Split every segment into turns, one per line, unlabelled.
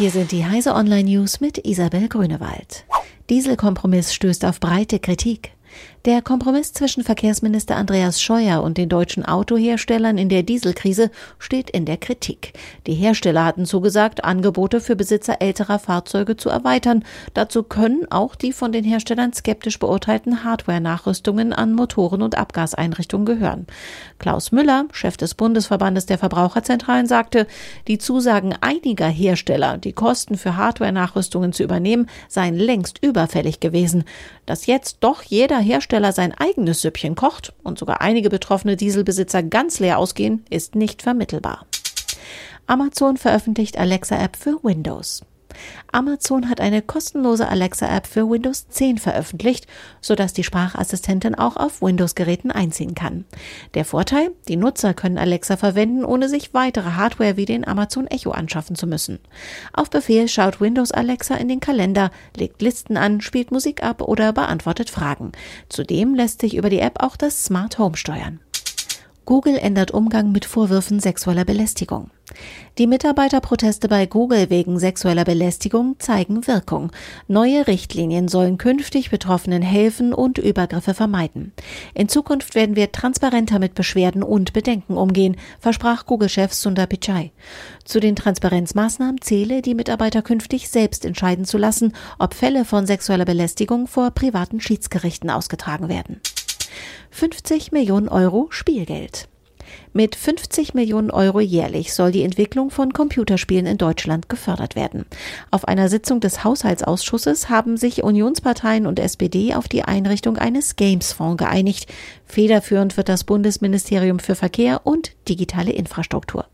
Hier sind die Heise Online News mit Isabel Grünewald. Dieselkompromiss stößt auf breite Kritik. Der Kompromiss zwischen Verkehrsminister Andreas Scheuer und den deutschen Autoherstellern in der Dieselkrise steht in der Kritik. Die Hersteller hatten zugesagt, Angebote für Besitzer älterer Fahrzeuge zu erweitern. Dazu können auch die von den Herstellern skeptisch beurteilten Hardware-Nachrüstungen an Motoren und Abgaseinrichtungen gehören. Klaus Müller, Chef des Bundesverbandes der Verbraucherzentralen, sagte, die Zusagen einiger Hersteller, die Kosten für Hardware-Nachrüstungen zu übernehmen, seien längst überfällig gewesen. Dass jetzt doch jeder Hersteller sein eigenes Süppchen kocht und sogar einige betroffene Dieselbesitzer ganz leer ausgehen, ist nicht vermittelbar. Amazon veröffentlicht Alexa-App für Windows. Amazon hat eine kostenlose Alexa-App für Windows 10 veröffentlicht, sodass die Sprachassistentin auch auf Windows-Geräten einziehen kann. Der Vorteil, die Nutzer können Alexa verwenden, ohne sich weitere Hardware wie den Amazon Echo anschaffen zu müssen. Auf Befehl schaut Windows Alexa in den Kalender, legt Listen an, spielt Musik ab oder beantwortet Fragen. Zudem lässt sich über die App auch das Smart Home steuern. Google ändert Umgang mit Vorwürfen sexueller Belästigung. Die Mitarbeiterproteste bei Google wegen sexueller Belästigung zeigen Wirkung. Neue Richtlinien sollen künftig Betroffenen helfen und Übergriffe vermeiden. In Zukunft werden wir transparenter mit Beschwerden und Bedenken umgehen, versprach Google-Chef Sundar Pichai. Zu den Transparenzmaßnahmen zähle, die Mitarbeiter künftig selbst entscheiden zu lassen, ob Fälle von sexueller Belästigung vor privaten Schiedsgerichten ausgetragen werden. 50 Millionen Euro Spielgeld. Mit 50 Millionen Euro jährlich soll die Entwicklung von Computerspielen in Deutschland gefördert werden. Auf einer Sitzung des Haushaltsausschusses haben sich Unionsparteien und SPD auf die Einrichtung eines Gamesfonds geeinigt. Federführend wird das Bundesministerium für Verkehr und digitale Infrastruktur.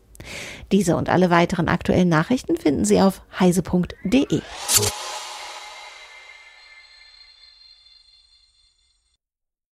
Diese und alle weiteren aktuellen Nachrichten finden Sie auf heise.de.